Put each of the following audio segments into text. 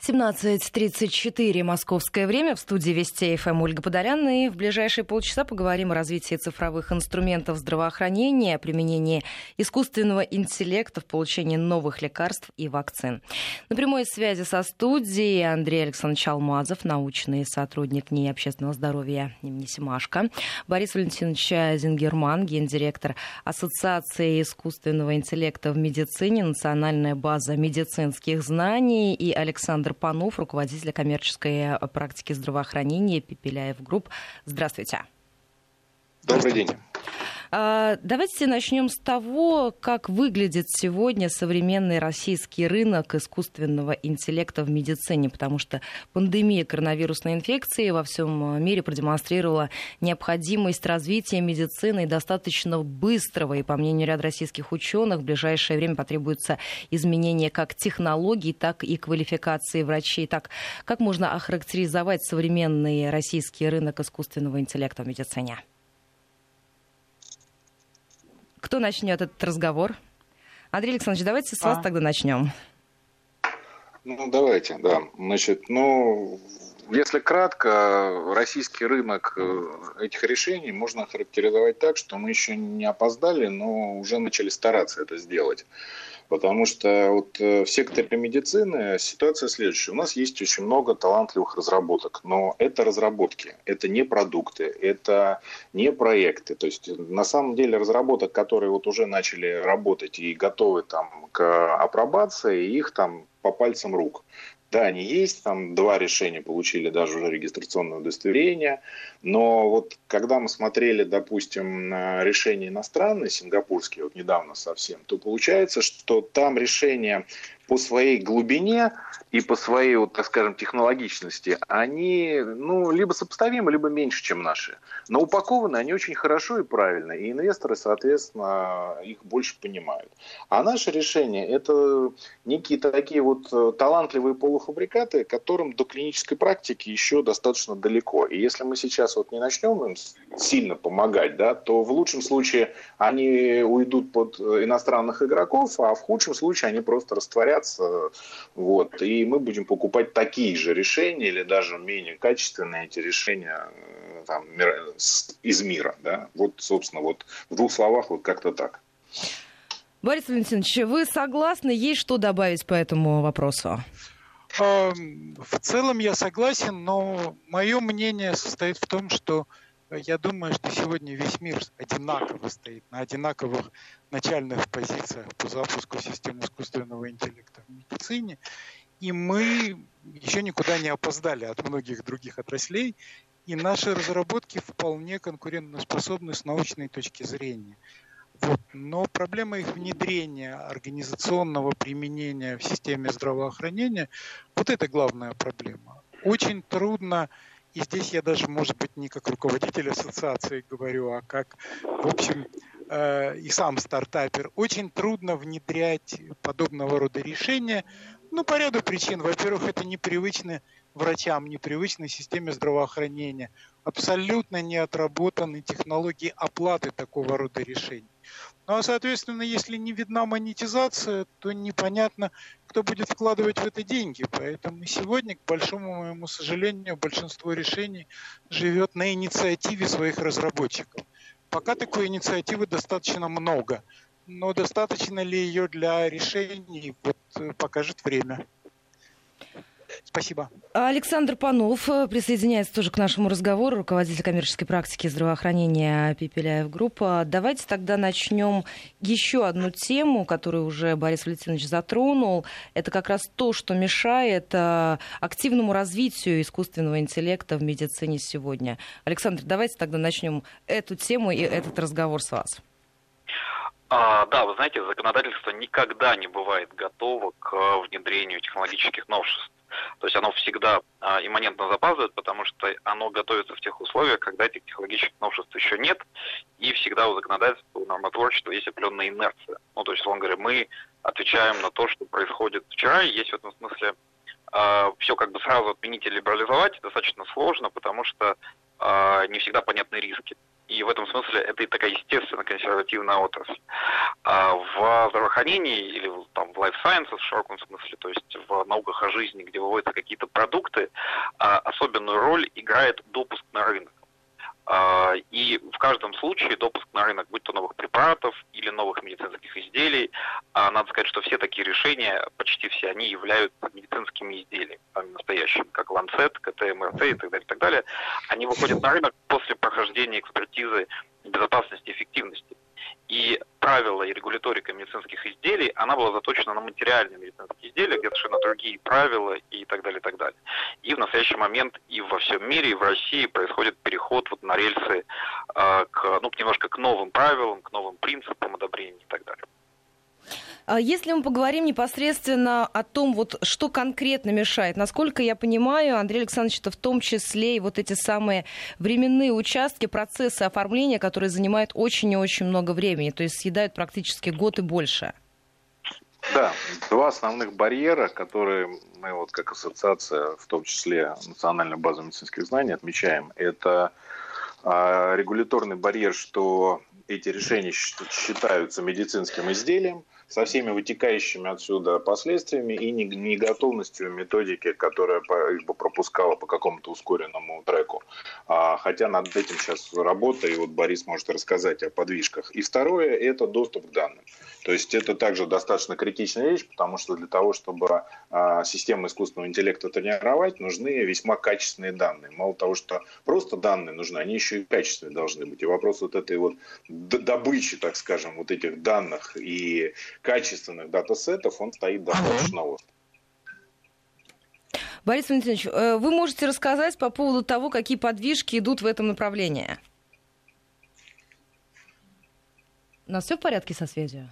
17.34 московское время. В студии Вести ФМ Ольга Подолян. И в ближайшие полчаса поговорим о развитии цифровых инструментов здравоохранения, применении искусственного интеллекта в получении новых лекарств и вакцин. На прямой связи со студией Андрей Александрович Алмазов, научный сотрудник НИИ общественного здоровья имени Семашко, Борис Валентинович Зингерман, гендиректор Ассоциации искусственного интеллекта в медицине, Национальная база медицинских знаний и Александр Панов, руководитель коммерческой практики здравоохранения Пепеляев Групп. Здравствуйте. Добрый день. А, давайте начнем с того, как выглядит сегодня современный российский рынок искусственного интеллекта в медицине, потому что пандемия коронавирусной инфекции во всем мире продемонстрировала необходимость развития медицины достаточно быстрого, и по мнению ряда российских ученых, в ближайшее время потребуется изменение как технологий, так и квалификации врачей. Так, как можно охарактеризовать современный российский рынок искусственного интеллекта в медицине? Кто начнет этот разговор? Андрей Александрович, давайте с вас а? тогда начнем. Ну, давайте, да. Значит, ну, если кратко, российский рынок э, этих решений можно характеризовать так, что мы еще не опоздали, но уже начали стараться это сделать. Потому что вот э, в секторе медицины ситуация следующая. У нас есть очень много талантливых разработок, но это разработки, это не продукты, это не проекты. То есть на самом деле разработок, которые вот уже начали работать и готовы там к апробации, их там по пальцам рук. Да, они есть, там два решения получили даже уже регистрационное удостоверение, но вот когда мы смотрели, допустим, на решения иностранные, сингапурские, вот недавно совсем, то получается, что там решения по своей глубине и по своей, вот, так скажем, технологичности, они ну, либо сопоставимы, либо меньше, чем наши. Но упакованы они очень хорошо и правильно, и инвесторы, соответственно, их больше понимают. А наше решение – это некие такие вот э, талантливые полуфабрикаты, которым до клинической практики еще достаточно далеко. И если мы сейчас вот не начнем им сильно помогать, да, то в лучшем случае они уйдут под э, иностранных игроков, а в худшем случае они просто растворятся растворяться. Вот, и мы будем покупать такие же решения или даже менее качественные эти решения э, там, из мира. Да? Вот, собственно, вот в двух словах вот как-то так. Борис Валентинович, вы согласны? Есть что добавить по этому вопросу? В целом я согласен, но мое мнение состоит в том, что я думаю, что сегодня весь мир одинаково стоит на одинаковых начальных позициях по запуску систем искусственного интеллекта в медицине. И мы еще никуда не опоздали от многих других отраслей. И наши разработки вполне конкурентоспособны с научной точки зрения. Вот. Но проблема их внедрения, организационного применения в системе здравоохранения, вот это главная проблема. Очень трудно и здесь я даже, может быть, не как руководитель ассоциации говорю, а как, в общем, э, и сам стартапер. Очень трудно внедрять подобного рода решения, ну, по ряду причин. Во-первых, это непривычно врачам, непривычной системе здравоохранения. Абсолютно не отработаны технологии оплаты такого рода решений. Ну а, соответственно, если не видна монетизация, то непонятно, кто будет вкладывать в это деньги. Поэтому сегодня, к большому моему сожалению, большинство решений живет на инициативе своих разработчиков. Пока такой инициативы достаточно много, но достаточно ли ее для решений, вот э, покажет время. Спасибо. Александр Панов э, присоединяется тоже к нашему разговору, руководитель коммерческой практики здравоохранения Пепеляев Группа. Давайте тогда начнем еще одну тему, которую уже Борис Валентинович затронул. Это как раз то, что мешает э, активному развитию искусственного интеллекта в медицине сегодня. Александр, давайте тогда начнем эту тему и этот разговор с вас. А, да, вы знаете, законодательство никогда не бывает готово к внедрению технологических новшеств. То есть оно всегда а, имманентно запаздывает, потому что оно готовится в тех условиях, когда этих технологических новшеств еще нет, и всегда у законодательства, у нормотворчества есть определенная инерция. Ну, то есть, условно говоря, мы отвечаем на то, что происходит вчера, и есть в этом смысле э, все как бы сразу отменить и либерализовать достаточно сложно, потому что э, не всегда понятны риски. И в этом смысле это и такая естественно консервативная отрасль. А в здравоохранении или там, в life sciences в широком смысле, то есть в науках о жизни, где выводятся какие-то продукты, а, особенную роль играет допуск на рынок. А, и в каждом случае допуск на рынок, будь то новых препаратов или новых медицинских изделий, а, надо сказать, что все такие решения, почти все они являются медицинскими изделиями, настоящими, как Lancet, КТ, МРТ и так далее, и так далее. Они выходят на рынок после прохождения экспертизы безопасности и эффективности. И правила и регуляторика медицинских изделий, она была заточена на материальные медицинские изделия, где совершенно другие правила и так далее, и так далее. И в настоящий момент и во всем мире, и в России происходит переход вот на рельсы э, к, ну, немножко к новым правилам, к новым принципам одобрения и так далее. А если мы поговорим непосредственно о том, вот, что конкретно мешает, насколько я понимаю, Андрей Александрович, это в том числе и вот эти самые временные участки, процессы оформления, которые занимают очень и очень много времени, то есть съедают практически год и больше. Да, два основных барьера, которые мы вот как ассоциация, в том числе Национальную базу медицинских знаний, отмечаем, это а, регуляторный барьер, что эти решения считаются медицинским изделием, со всеми вытекающими отсюда последствиями и неготовностью методики, которая их бы пропускала по какому-то ускоренному треку. А, хотя над этим сейчас работа, и вот Борис может рассказать о подвижках. И второе – это доступ к данным. То есть это также достаточно критичная вещь, потому что для того, чтобы а, систему искусственного интеллекта тренировать, нужны весьма качественные данные. Мало того, что просто данные нужны, они еще и качественные должны быть. И вопрос вот этой вот добычи, так скажем, вот этих данных и качественных датасетов, он стоит достаточно остро. Борис Валентинович, э, вы можете рассказать по поводу того, какие подвижки идут в этом направлении? У нас все в порядке со связью?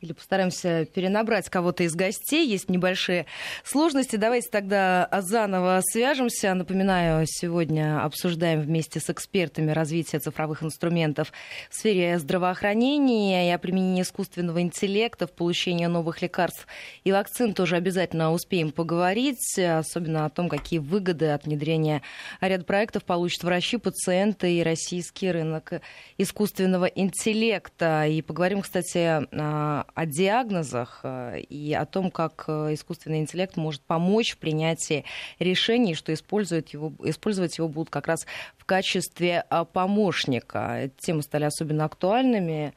Или постараемся перенабрать кого-то из гостей. Есть небольшие сложности. Давайте тогда заново свяжемся. Напоминаю, сегодня обсуждаем вместе с экспертами развитие цифровых инструментов в сфере здравоохранения и о применении искусственного интеллекта в получении новых лекарств и вакцин тоже обязательно успеем поговорить, особенно о том, какие выгоды от внедрения ряда проектов получат врачи, пациенты и российский рынок искусственного интеллекта. И поговорим, кстати, о диагнозах э, и о том, как э, искусственный интеллект может помочь в принятии решений, что использовать его, использовать его будут как раз в качестве э, помощника. Темы стали особенно актуальными.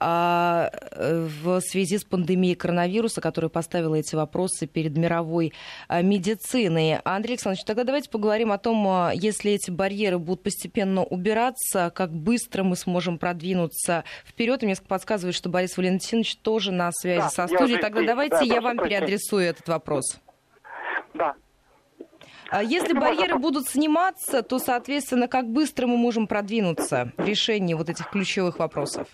А, в связи с пандемией коронавируса, которая поставила эти вопросы перед мировой а, медициной. Андрей Александрович, тогда давайте поговорим о том, а, если эти барьеры будут постепенно убираться, как быстро мы сможем продвинуться вперед. И мне подсказывает, что Борис Валентинович тоже на связи да, со студией. Тогда давайте да, я вам прощения. переадресую этот вопрос. Да. Если барьеры будут сниматься, то, соответственно, как быстро мы можем продвинуться в решении вот этих ключевых вопросов?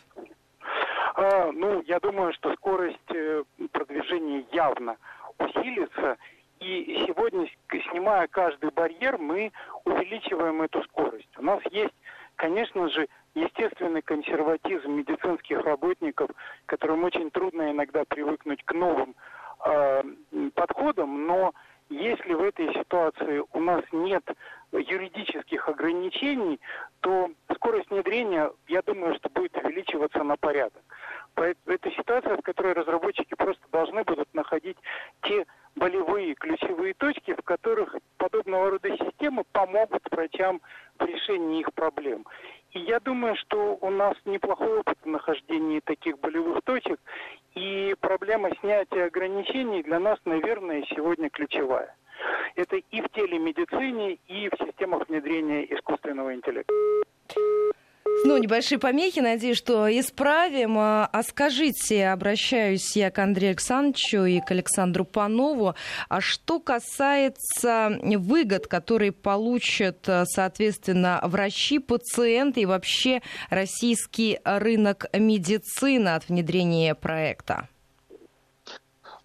Ну, я думаю, что скорость э, продвижения явно усилится. И сегодня, снимая каждый барьер, мы увеличиваем эту скорость. У нас есть, конечно же, естественный консерватизм медицинских работников, которым очень трудно иногда привыкнуть к новым э, подходам, но если в этой ситуации у нас нет юридических ограничений, то скорость внедрения, я думаю, что будет увеличиваться на порядок. Это ситуация, в которой разработчики просто должны будут находить те болевые ключевые точки, в которых подобного рода системы помогут врачам в решении их проблем. И я думаю, что у нас неплохой опыт в нахождении таких болевых точек, и проблема снятия ограничений для нас, наверное, сегодня ключевая. Это и в телемедицине, и в системах внедрения искусственного интеллекта. Ну, небольшие помехи, надеюсь, что исправим. А, а скажите, обращаюсь я к Андрею Александровичу и к Александру Панову, а что касается выгод, которые получат, а, соответственно, врачи, пациенты и вообще российский рынок медицины от внедрения проекта?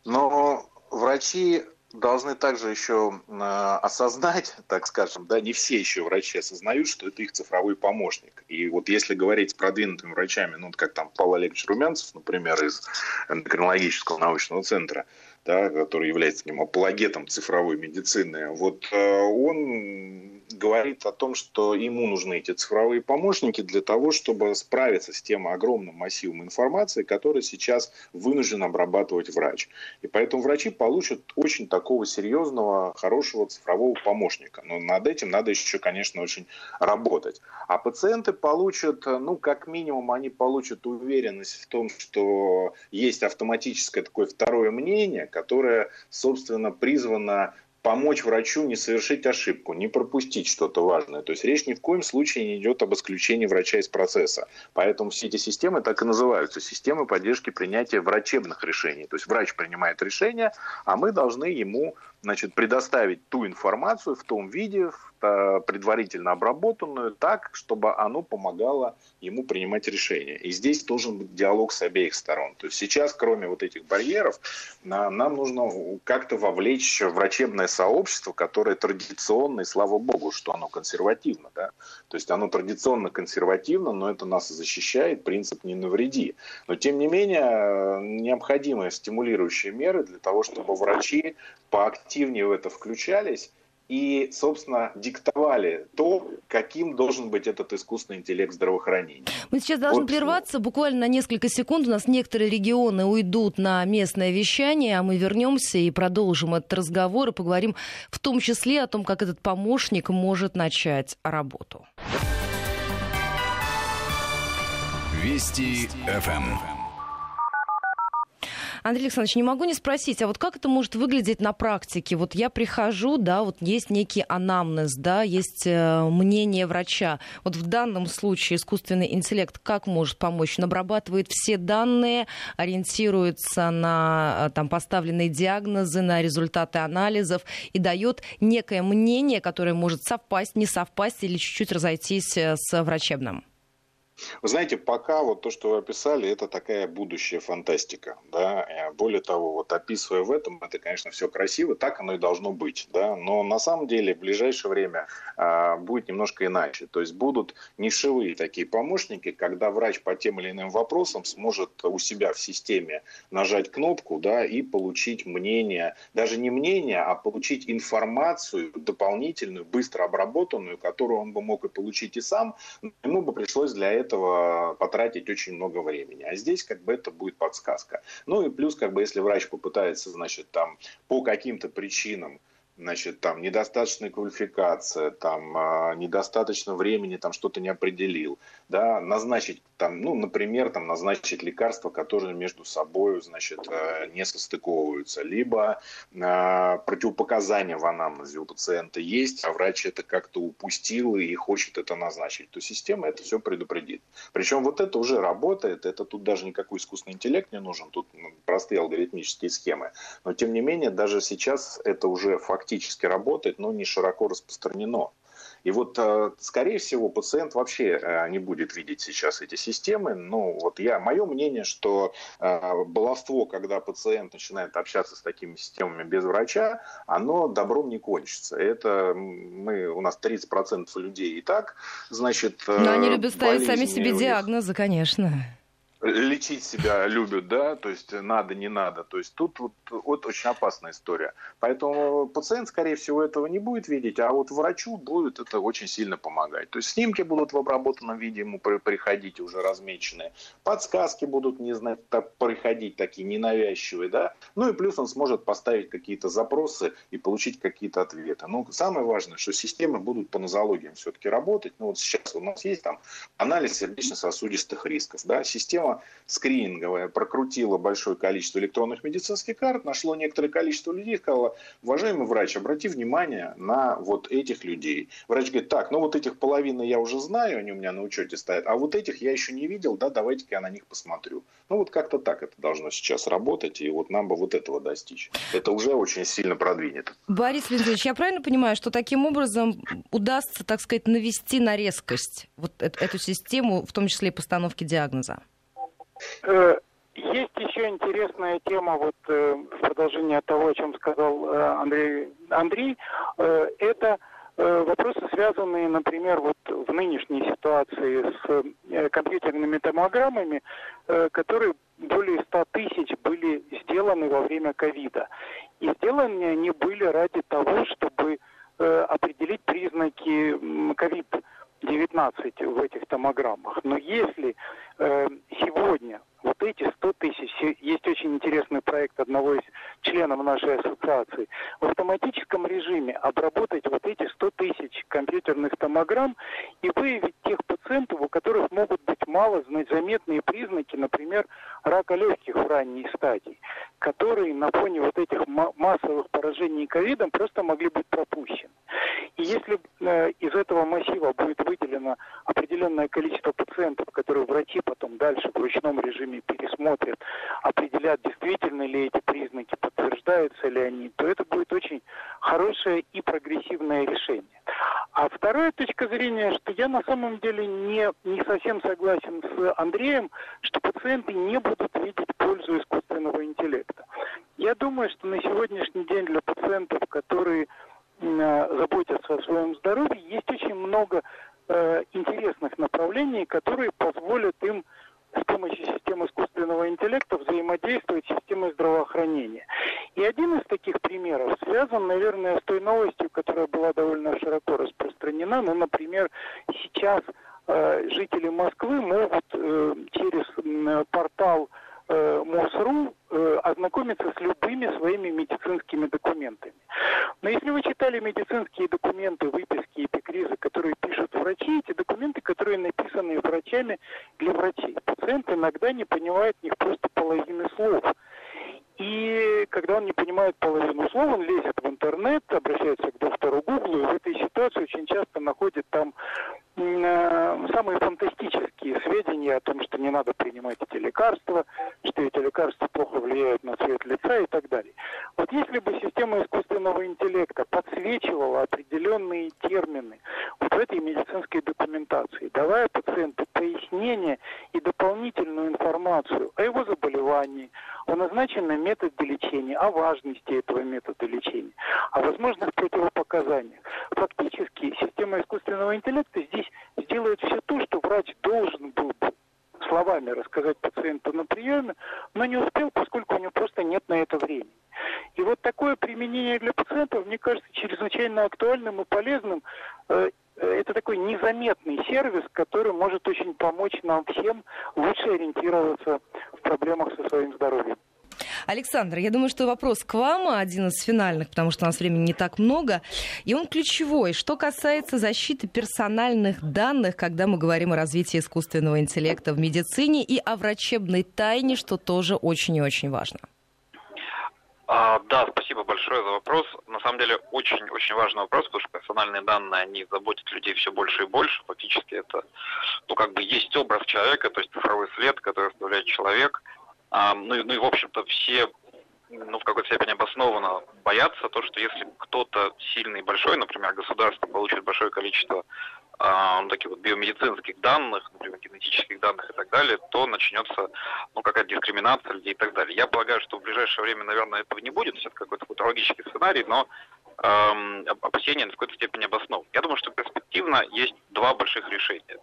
Но врачи должны также еще э, осознать, так скажем, да, не все еще врачи осознают, что это их цифровой помощник. И вот если говорить с продвинутыми врачами, ну, как там Павел Олегович Румянцев, например, из эндокринологического научного центра, да, который является таким апологетом цифровой медицины, вот э, он говорит о том, что ему нужны эти цифровые помощники для того, чтобы справиться с тем огромным массивом информации, который сейчас вынужден обрабатывать врач. И поэтому врачи получат очень такого серьезного, хорошего цифрового помощника. Но над этим надо еще, конечно, очень работать. А пациенты получат, ну, как минимум, они получат уверенность в том, что есть автоматическое такое второе мнение, которое, собственно, призвано помочь врачу не совершить ошибку, не пропустить что-то важное. То есть речь ни в коем случае не идет об исключении врача из процесса. Поэтому все эти системы так и называются. Системы поддержки принятия врачебных решений. То есть врач принимает решение, а мы должны ему значит, предоставить ту информацию в том виде, Э, предварительно обработанную так, чтобы оно помогало ему принимать решения. И здесь должен быть диалог с обеих сторон. То есть сейчас, кроме вот этих барьеров, нам нужно как-то вовлечь врачебное сообщество, которое традиционно, и слава богу, что оно консервативно. Да? То есть оно традиционно консервативно, но это нас защищает, принцип «не навреди». Но тем не менее, необходимы стимулирующие меры для того, чтобы врачи поактивнее в это включались, и, собственно, диктовали то, каким должен быть этот искусственный интеллект здравоохранения. Мы сейчас должны вот. прерваться буквально на несколько секунд. У нас некоторые регионы уйдут на местное вещание, а мы вернемся и продолжим этот разговор и поговорим в том числе о том, как этот помощник может начать работу. Вести ФМ. Андрей Александрович, не могу не спросить, а вот как это может выглядеть на практике? Вот я прихожу, да, вот есть некий анамнез, да, есть э, мнение врача. Вот в данном случае искусственный интеллект как может помочь? Он обрабатывает все данные, ориентируется на э, там, поставленные диагнозы, на результаты анализов и дает некое мнение, которое может совпасть, не совпасть или чуть-чуть разойтись э, с врачебным. Вы знаете, пока вот то, что вы описали, это такая будущая фантастика. Да? Э, более того, вот описывая в этом, это, конечно, все красиво, так оно и должно быть. Да? Но на самом деле в ближайшее время а, будет немножко иначе. То есть будут нишевые такие помощники, когда врач по тем или иным вопросам сможет у себя в системе нажать кнопку да, и получить мнение, даже не мнение, а получить информацию дополнительную, быстро обработанную, которую он бы мог и получить и сам, ему бы пришлось для этого этого потратить очень много времени. А здесь как бы это будет подсказка. Ну и плюс, как бы, если врач попытается, значит, там по каким-то причинам значит, там недостаточная квалификация, там а, недостаточно времени, там что-то не определил, да, назначить там, ну, например, там назначить лекарства, которые между собой, значит, э, не состыковываются, либо э, противопоказания в анамнезе у пациента есть, а врач это как-то упустил и хочет это назначить, то система это все предупредит. Причем вот это уже работает, это тут даже никакой искусственный интеллект не нужен, тут ну, простые алгоритмические схемы, но тем не менее даже сейчас это уже факт фактически работает, но не широко распространено. И вот, э, скорее всего, пациент вообще э, не будет видеть сейчас эти системы. Ну, вот я, мое мнение, что э, баловство, когда пациент начинает общаться с такими системами без врача, оно добром не кончится. Это мы, у нас 30% людей и так, значит... Но они любят ставить сами себе диагнозы, конечно лечить себя любят, да, то есть надо, не надо. То есть тут вот, вот очень опасная история. Поэтому пациент, скорее всего, этого не будет видеть, а вот врачу будет это очень сильно помогать. То есть снимки будут в обработанном виде ему приходить уже размеченные, подсказки будут не знать, так, приходить такие ненавязчивые, да. Ну и плюс он сможет поставить какие-то запросы и получить какие-то ответы. Но самое важное, что системы будут по нозологиям все-таки работать. Ну вот сейчас у нас есть там анализ сердечно-сосудистых рисков, да, система система скрининговая прокрутила большое количество электронных медицинских карт, нашло некоторое количество людей, сказала, уважаемый врач, обрати внимание на вот этих людей. Врач говорит, так, ну вот этих половины я уже знаю, они у меня на учете стоят, а вот этих я еще не видел, да, давайте-ка я на них посмотрю. Ну вот как-то так это должно сейчас работать, и вот нам бы вот этого достичь. Это уже очень сильно продвинет. Борис Леонидович, я правильно понимаю, что таким образом удастся, так сказать, навести на резкость вот эту систему, в том числе и постановки диагноза? Э, есть еще интересная тема, вот э, в продолжение того, о чем сказал э, Андрей. Андрей, это вопросы, связанные, например, вот в нынешней ситуации с компьютерными томограммами, которые более 100 тысяч были сделаны во время ковида. И сделаны они были ради того, чтобы определить признаки 19 в этих томограммах. Но если э, сегодня вот эти самом деле не, не совсем согласен с Андреем, что пациенты не будут видеть пользу искусственного интеллекта. Я думаю, что на сегодняшний день для пациентов, которые э, заботятся о своем здоровье, есть очень много э, интересных направлений, которые позволят им с помощью системы искусственного интеллекта взаимодействовать с системой здравоохранения. И один из таких примеров связан, наверное, с той новостью, которая была довольно широко распространена. Ну, например, сейчас э, жители Москвы могут э, через э, портал МОСРУ э, ознакомиться с любыми своими медицинскими документами. Но если вы читали медицинские документы, выписки эпикризы, которые пишут врачи, эти документы, которые написаны врачами для врачей, пациент иногда не понимает них просто половины слов. И когда он не понимает половину слов, он лезет в интернет, обращается к доктору Гуглу, и в этой ситуации очень часто находит там э, самые фантастические сведения о том, что не надо принимать эти лекарства, что эти лекарства плохо влияют на цвет лица и так далее. Вот если бы система искусственного интеллекта подсвечивала определенные термины вот в этой медицинской документации, давая пациенту пояснение дополнительную информацию о его заболевании, о назначенном методе лечения, о важности этого метода лечения, о возможных противопоказаниях. Фактически система искусственного интеллекта здесь сделает все то, что врач должен был бы словами рассказать пациенту на приеме, но не успел, поскольку у него просто нет на это времени. И вот такое применение для пациентов, мне кажется, чрезвычайно актуальным и полезным. Э, это такой незаметный сервис, который может очень помочь нам всем лучше ориентироваться в проблемах со своим здоровьем. Александр, я думаю, что вопрос к вам один из финальных, потому что у нас времени не так много, и он ключевой. Что касается защиты персональных данных, когда мы говорим о развитии искусственного интеллекта в медицине и о врачебной тайне, что тоже очень и очень важно. А, да, спасибо большое за вопрос. На самом деле очень-очень важный вопрос, потому что персональные данные, они заботят людей все больше и больше. Фактически это, ну, как бы есть образ человека, то есть цифровой след, который оставляет человек. А, ну, ну и, в общем-то, все ну, в какой-то степени обоснованно боятся то, что если кто-то сильный и большой, например, государство получит большое количество э, таких вот биомедицинских данных, например, генетических данных и так далее, то начнется ну, какая-то дискриминация людей и так далее. Я полагаю, что в ближайшее время, наверное, этого не будет, это какой-то футурологический сценарий, но э, опасения в какой-то степени обоснованы. Я думаю, что перспективно есть два больших решения.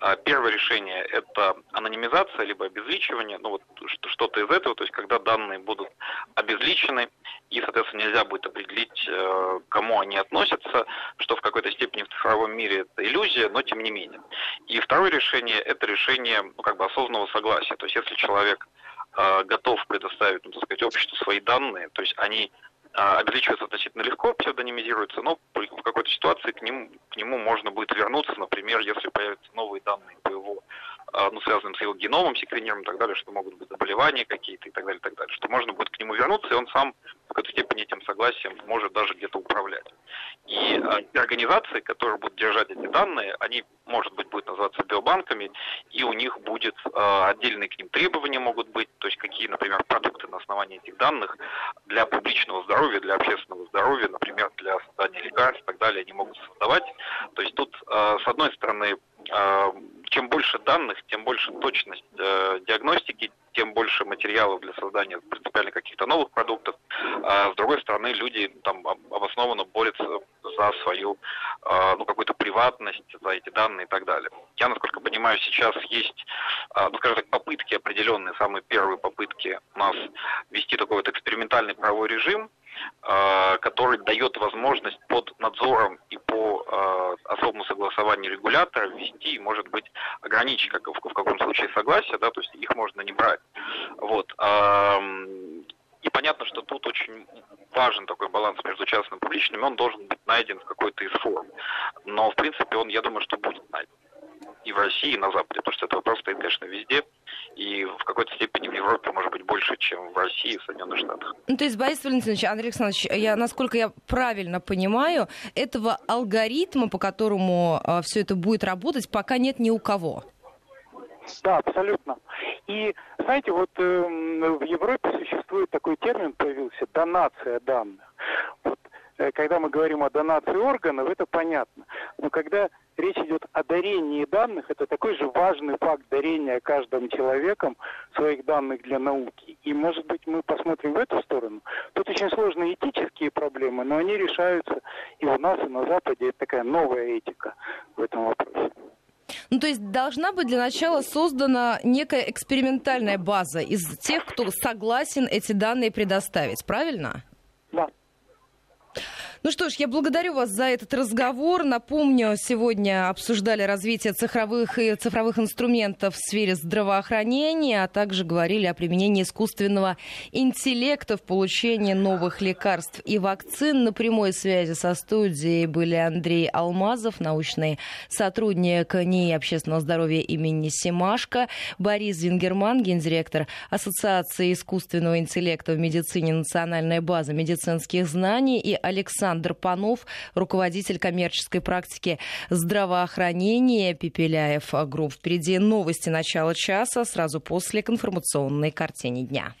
Э, первое решение – это анонимизация либо обезличивание, ну вот что-то из этого, то есть когда данные будут обезличены, и, соответственно, нельзя будет определить, э, кому они относятся, что в какой-то степени в цифровом мире это иллюзия, но тем не менее. И второе решение – это решение ну, как бы осознанного согласия. То есть если человек э, готов предоставить, ну, так сказать, обществу свои данные, то есть они а, обезличивается относительно легко, псевдонимизируется, но в какой-то ситуации к, ним, к нему можно будет вернуться, например, если появятся новые данные по его, ну, связанным с его геномом, секвенированием и так далее, что могут быть заболевания какие-то и так далее, и так далее, что можно будет к нему вернуться, и он сам в какой-то степени этим согласием может даже где-то управлять. И э, организации, которые будут держать эти данные, они, может быть, будут называться биобанками, и у них будет э, отдельные к ним требования могут быть, то есть какие, например, продукты на основании этих данных для публичного здоровья, для общественного здоровья, например, для создания лекарств и так далее, они могут создавать. То есть тут, с одной стороны, чем больше данных, тем больше точность э, диагностики, тем больше материалов для создания принципиально каких-то новых продуктов. А с другой стороны, люди там обоснованно борются за свою а, ну, какую-то приватность, за эти данные и так далее. Я, насколько понимаю, сейчас есть, а, ну, скажем так, попытки определенные, самые первые попытки у нас ввести такой вот экспериментальный правовой режим, который дает возможность под надзором и по особому согласованию регулятора ввести, может быть, ограничить как, в, каком случае согласие, да, то есть их можно не брать. Вот. И понятно, что тут очень важен такой баланс между частным и публичным, он должен быть найден в какой-то из форм. Но, в принципе, он, я думаю, что будет найден и в России, и на Западе, потому что этот вопрос стоит, конечно, везде, и в какой-то степени в Европе, может быть, больше, чем в России и в Соединенных Штатах. Ну, то есть, Борис Валентинович, Андрей Александрович, я, насколько я правильно понимаю, этого алгоритма, по которому э, все это будет работать, пока нет ни у кого. Да, абсолютно. И, знаете, вот э, в Европе существует такой термин, появился, донация данных. Вот, э, когда мы говорим о донации органов, это понятно. Но когда речь идет о дарении данных, это такой же важный факт дарения каждым человеком своих данных для науки. И, может быть, мы посмотрим в эту сторону. Тут очень сложные этические проблемы, но они решаются и у нас, и на Западе. Это такая новая этика в этом вопросе. Ну, то есть должна быть для начала создана некая экспериментальная база из тех, кто согласен эти данные предоставить, правильно? Ну что ж, я благодарю вас за этот разговор. Напомню, сегодня обсуждали развитие цифровых и цифровых инструментов в сфере здравоохранения, а также говорили о применении искусственного интеллекта в получении новых лекарств и вакцин. На прямой связи со студией были Андрей Алмазов, научный сотрудник НИИ общественного здоровья имени Семашко, Борис Зингерман, гендиректор Ассоциации искусственного интеллекта в медицине «Национальная база медицинских знаний» и Александр Александр Панов, руководитель коммерческой практики здравоохранения Пепеляев Групп. Впереди новости начала часа, сразу после к информационной картине дня.